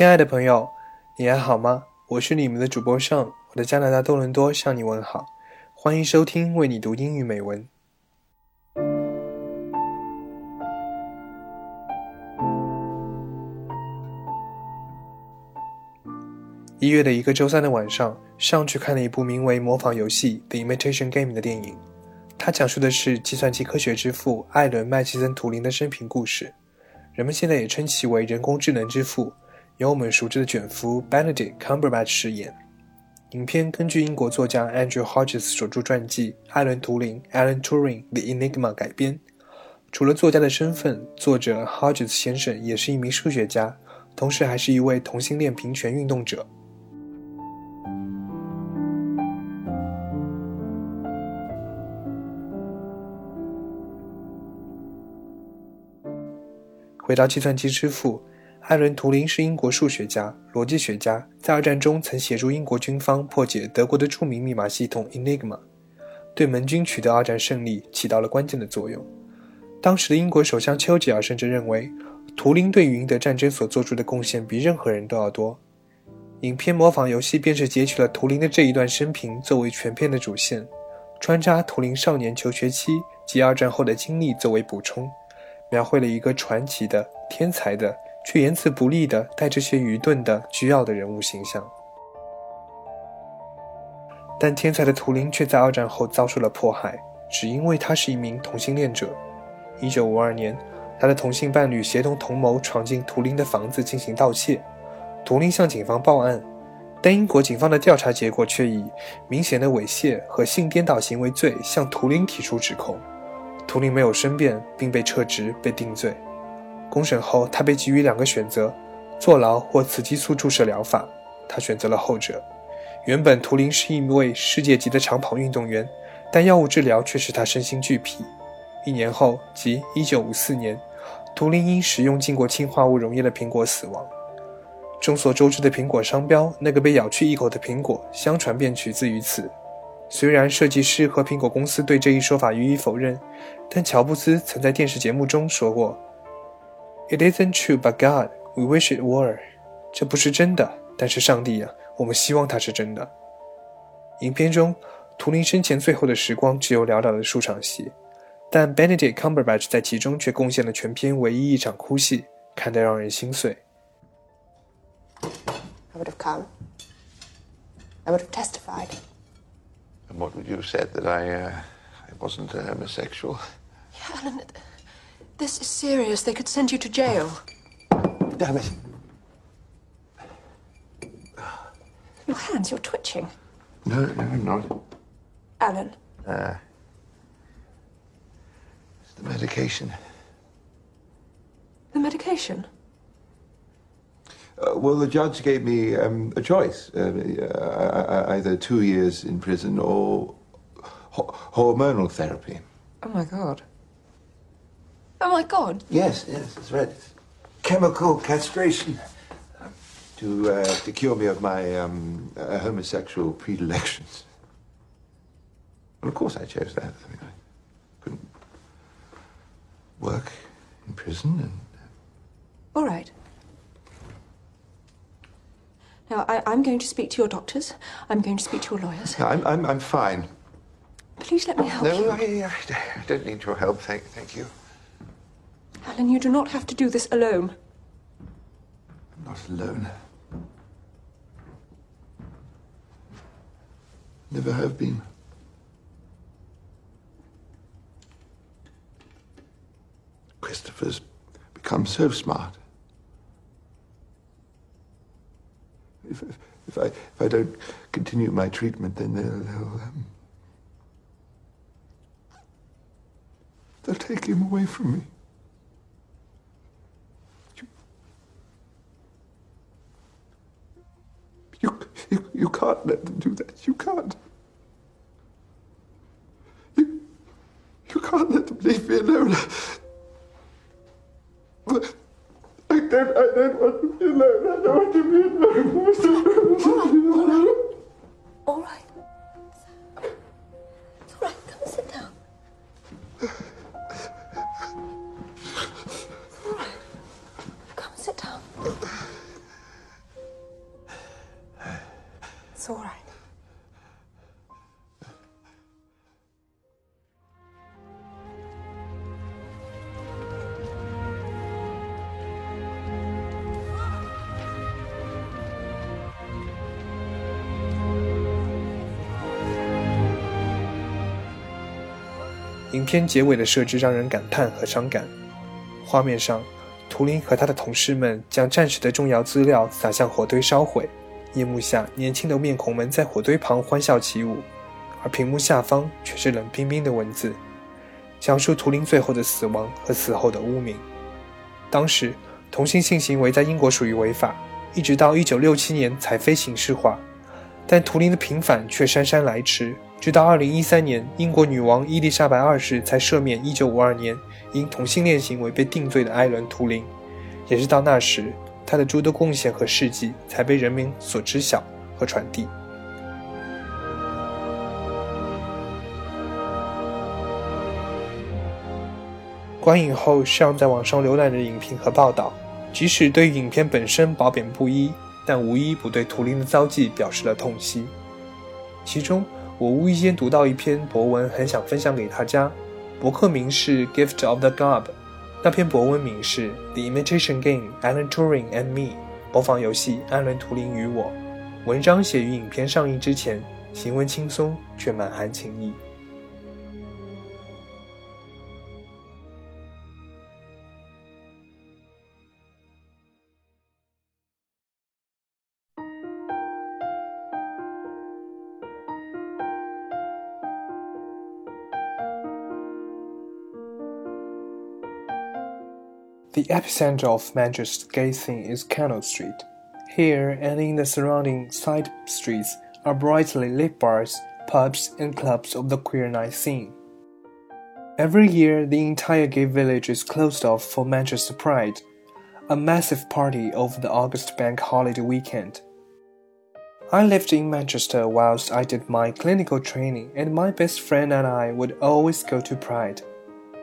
亲爱的朋友，你还好吗？我是你们的主播尚，我的加拿大多伦多向你问好，欢迎收听为你读英语美文。一月的一个周三的晚上，上去看了一部名为《模仿游戏》（The Imitation Game） 的电影。它讲述的是计算机科学之父艾伦·麦奇森·图灵的生平故事，人们现在也称其为人工智能之父。由我们熟知的卷福 Benedict Cumberbatch 饰演。影片根据英国作家 Andrew Hodges 所著传记《艾伦·图灵》（Alan Turing: The Enigma） 改编。除了作家的身份，作者 Hodges 先生也是一名数学家，同时还是一位同性恋平权运动者。回到计算机之父。艾伦·图灵是英国数学家、逻辑学家，在二战中曾协助英国军方破解德国的著名密码系统 Enigma，对盟军取得二战胜利起到了关键的作用。当时的英国首相丘吉尔甚至认为，图灵对于赢得战争所做出的贡献比任何人都要多。影片模仿游戏便是截取了图灵的这一段生平作为全片的主线，穿插图灵少年求学期及二战后的经历作为补充，描绘了一个传奇的天才的。却言辞不利的、带这些愚钝的、倨傲的人物形象。但天才的图灵却在二战后遭受了迫害，只因为他是一名同性恋者。一九五二年，他的同性伴侣协同同谋闯进图灵的房子进行盗窃，图灵向警方报案，但英国警方的调查结果却以明显的猥亵和性颠倒行为罪向图灵提出指控。图灵没有申辩，并被撤职、被定罪。公审后，他被给予两个选择：坐牢或雌激素注射疗法。他选择了后者。原本，图灵是一位世界级的长跑运动员，但药物治疗却使他身心俱疲。一年后，即1954年，图灵因使用浸过氰化物溶液的苹果死亡。众所周知的苹果商标，那个被咬去一口的苹果，相传便取自于此。虽然设计师和苹果公司对这一说法予以否认，但乔布斯曾在电视节目中说过。It isn't true, but God, we wish it were. 这不是真的，但是上帝呀，我们希望它是真的。影片中，图灵生前最后的时光只有潦倒的数场戏，但 Benedict Cumberbatch 在其中却贡献了全片唯一一场哭戏，看得让人心碎。I would have come. I would have testified. And what would you have said that I, uh, I wasn't a homosexual? Alan. This is serious. They could send you to jail. Damn it. Your hands, you're twitching. No, no, I'm not. Alan. Uh, it's the medication. The medication? Uh, well, the judge gave me um, a choice uh, either two years in prison or ho- hormonal therapy. Oh, my God. Oh my God. Yes, yes, that's right. Chemical castration. To, uh, to cure me of my um, uh, homosexual predilections. Well, of course I chose that. I mean, I couldn't work in prison and. Uh, All right. Now, I, am going to speak to your doctors. I'm going to speak to your lawyers. I'm, I'm, I'm fine. Please let me help no, you. I, I don't need your help. Thank, thank you. And you do not have to do this alone. I'm Not alone. Never have been. Christopher's become so smart. If, if I if I don't continue my treatment, then they'll they'll, um, they'll take him away from me. You, you, you can't let them do that. You can't. You, you can't let them leave me alone. I don't, I don't want to be alone. I don't want to be alone. All right. It's 影片结尾的设置让人感叹和伤感。画面上，图灵和他的同事们将战士的重要资料撒向火堆烧毁，夜幕下，年轻的面孔们在火堆旁欢笑起舞，而屏幕下方却是冷冰冰的文字，讲述图灵最后的死亡和死后的污名。当时，同性性行为在英国属于违法，一直到1967年才非刑事化，但图灵的平反却姗姗来迟。直到2013年，英国女王伊丽莎白二世才赦免1952年因同性恋行为被定罪的艾伦·图灵。也是到那时，他的诸多贡献和事迹才被人民所知晓和传递。观影后，世上在网上浏览的影评和报道，即使对影片本身褒贬不一，但无一不对图灵的遭际表示了痛惜。其中，我无意间读到一篇博文，很想分享给大家。博客名是《Gift of the Gob》，那篇博文名是《The Imitation Game: Alan Turing and Me》，模仿游戏《艾伦·图灵与我》。文章写于影片上映之前，行文轻松却满含情意。The epicenter of Manchester's gay scene is Canal Street. Here and in the surrounding side streets are brightly lit bars, pubs, and clubs of the queer night scene. Every year, the entire gay village is closed off for Manchester Pride, a massive party over the August bank holiday weekend. I lived in Manchester whilst I did my clinical training, and my best friend and I would always go to Pride.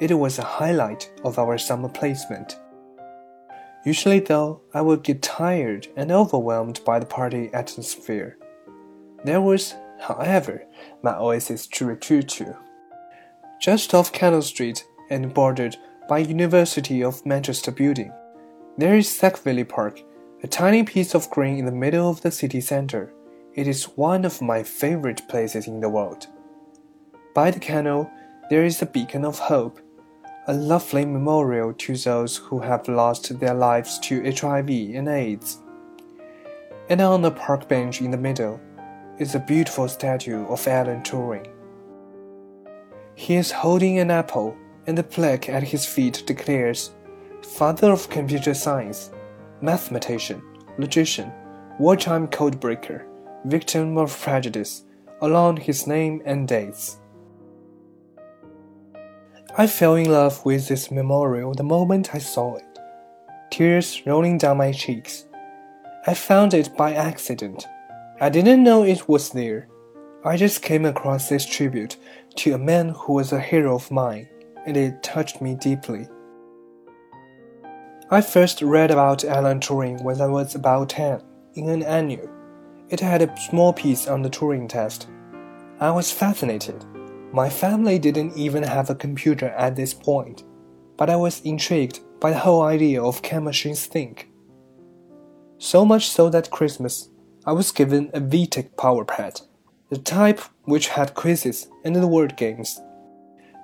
It was a highlight of our summer placement. Usually, though, I would get tired and overwhelmed by the party atmosphere. There was, however, my oasis to retreat to. Just off Canal Street and bordered by University of Manchester building, there is Sackville Park, a tiny piece of green in the middle of the city center. It is one of my favorite places in the world. By the canal, there is a beacon of hope a lovely memorial to those who have lost their lives to HIV and AIDS. And on the park bench in the middle is a beautiful statue of Alan Turing. He is holding an apple, and the plaque at his feet declares, Father of computer science, mathematician, logician, wartime codebreaker, victim of prejudice, along his name and dates. I fell in love with this memorial the moment I saw it, tears rolling down my cheeks. I found it by accident. I didn't know it was there. I just came across this tribute to a man who was a hero of mine, and it touched me deeply. I first read about Alan Turing when I was about 10 in an annual. It had a small piece on the Turing test. I was fascinated. My family didn't even have a computer at this point, but I was intrigued by the whole idea of can machines think? So much so that Christmas, I was given a VTech PowerPad, the type which had quizzes and the word games.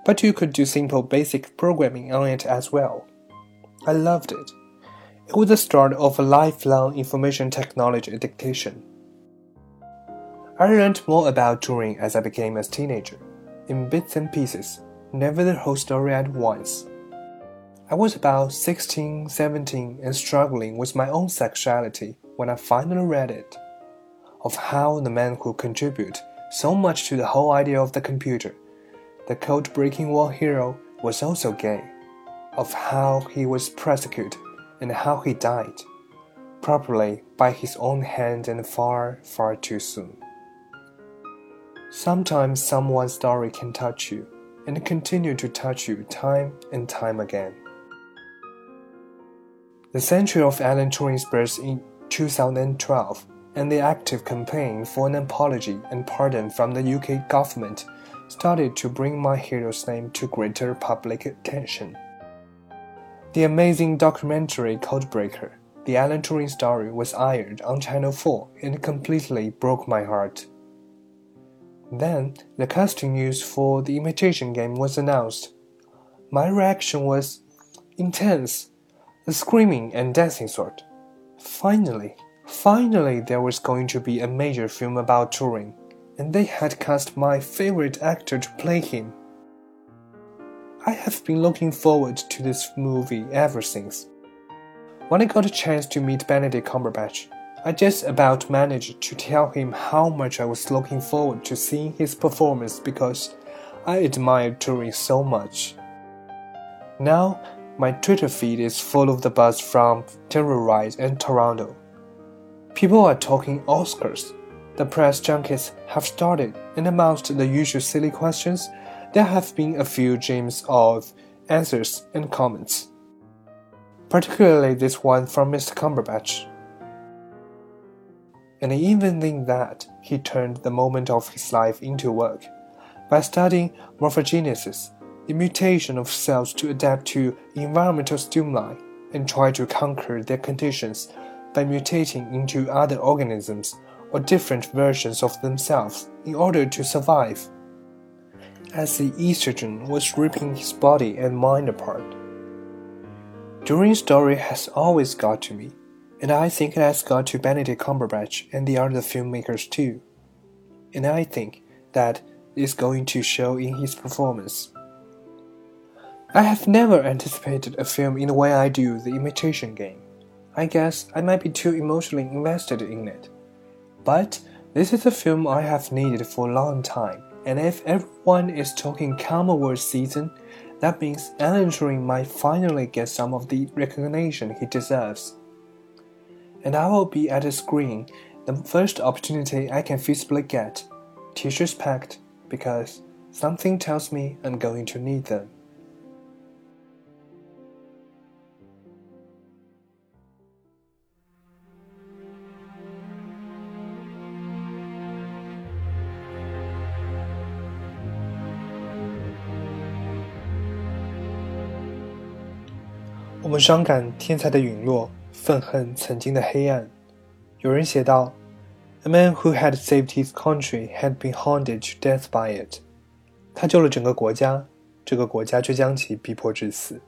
But you could do simple basic programming on it as well. I loved it. It was the start of a lifelong information technology education. I learned more about Turing as I became a teenager, in bits and pieces, never the whole story at once. I was about 16, 17, and struggling with my own sexuality when I finally read it. Of how the man who contributed so much to the whole idea of the computer, the code breaking war hero, was also gay. Of how he was persecuted and how he died, probably by his own hand and far, far too soon. Sometimes someone's story can touch you and continue to touch you time and time again. The century of Alan Turing's birth in 2012 and the active campaign for an apology and pardon from the UK government started to bring my hero's name to greater public attention. The amazing documentary Codebreaker, the Alan Turing story, was aired on Channel 4 and completely broke my heart. Then, the casting news for the imitation game was announced. My reaction was intense, the screaming and dancing sort. Finally, finally, there was going to be a major film about Turing, and they had cast my favorite actor to play him. I have been looking forward to this movie ever since. When I got a chance to meet Benedict Cumberbatch, I just about managed to tell him how much I was looking forward to seeing his performance because I admired Turing so much. Now, my Twitter feed is full of the buzz from Telluride and Toronto. People are talking Oscars. The press junkets have started, and amongst the usual silly questions, there have been a few gems of answers and comments. Particularly this one from Mr. Cumberbatch and even in that, he turned the moment of his life into work. By studying morphogenesis, the mutation of cells to adapt to environmental stimuli, and try to conquer their conditions by mutating into other organisms or different versions of themselves in order to survive. As the estrogen was ripping his body and mind apart. Turing's story has always got to me and I think it has got to Benedict Cumberbatch and the other filmmakers too. And I think that is going to show in his performance. I have never anticipated a film in the way I do The Imitation Game. I guess I might be too emotionally invested in it. But this is a film I have needed for a long time, and if everyone is talking Awards season, that means Alan Turing might finally get some of the recognition he deserves and I will be at the screen the first opportunity I can feasibly get, t-shirts packed, because something tells me I'm going to need them. 我们伤感天才的陨落。 愤恨曾经的黑暗。有人写道：“A man who had saved his country had been haunted to death by it。”他救了整个国家，这个国家却将其逼迫致死。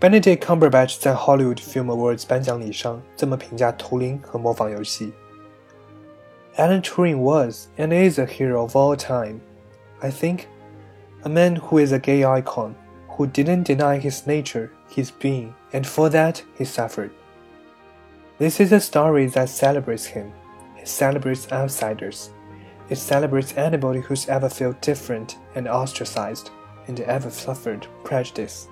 Benedict Cumberbatch 在 Hollywood Film Awards 颁奖礼上这么评价《图灵》和《模仿游戏》：“Alan Turing was and is a hero of all time. I think, a man who is a gay icon, who didn't deny his nature, his being, and for that he suffered. This is a story that celebrates him. It celebrates outsiders. It celebrates anybody who's ever felt different and ostracized and ever suffered prejudice.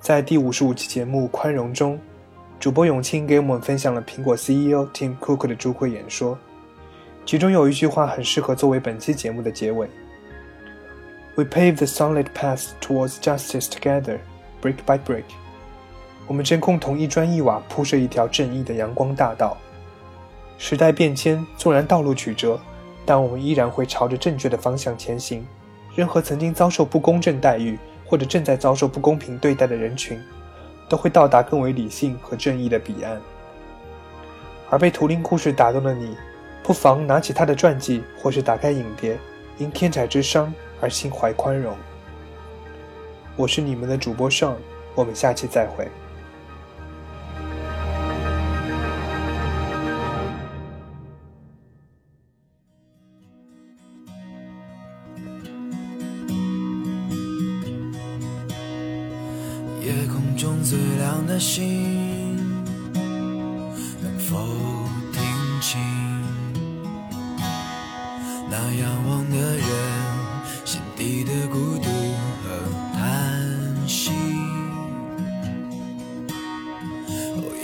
在第五十五期节目《宽容》中，主播永清给我们分享了苹果 CEO Tim Cook 的朱会演说，其中有一句话很适合作为本期节目的结尾 We pave the solid path towards justice together，brick by brick。我们正共同一砖一瓦铺设一条正义的阳光大道。时代变迁纵然道路曲折，但我们依然会朝着正确的方向前行。任何曾经遭受不公正待遇，或者正在遭受不公平对待的人群，都会到达更为理性和正义的彼岸。而被图灵故事打动的你，不妨拿起他的传记，或是打开影碟，因天才之伤。而心怀宽容。我是你们的主播胜我们下期再会。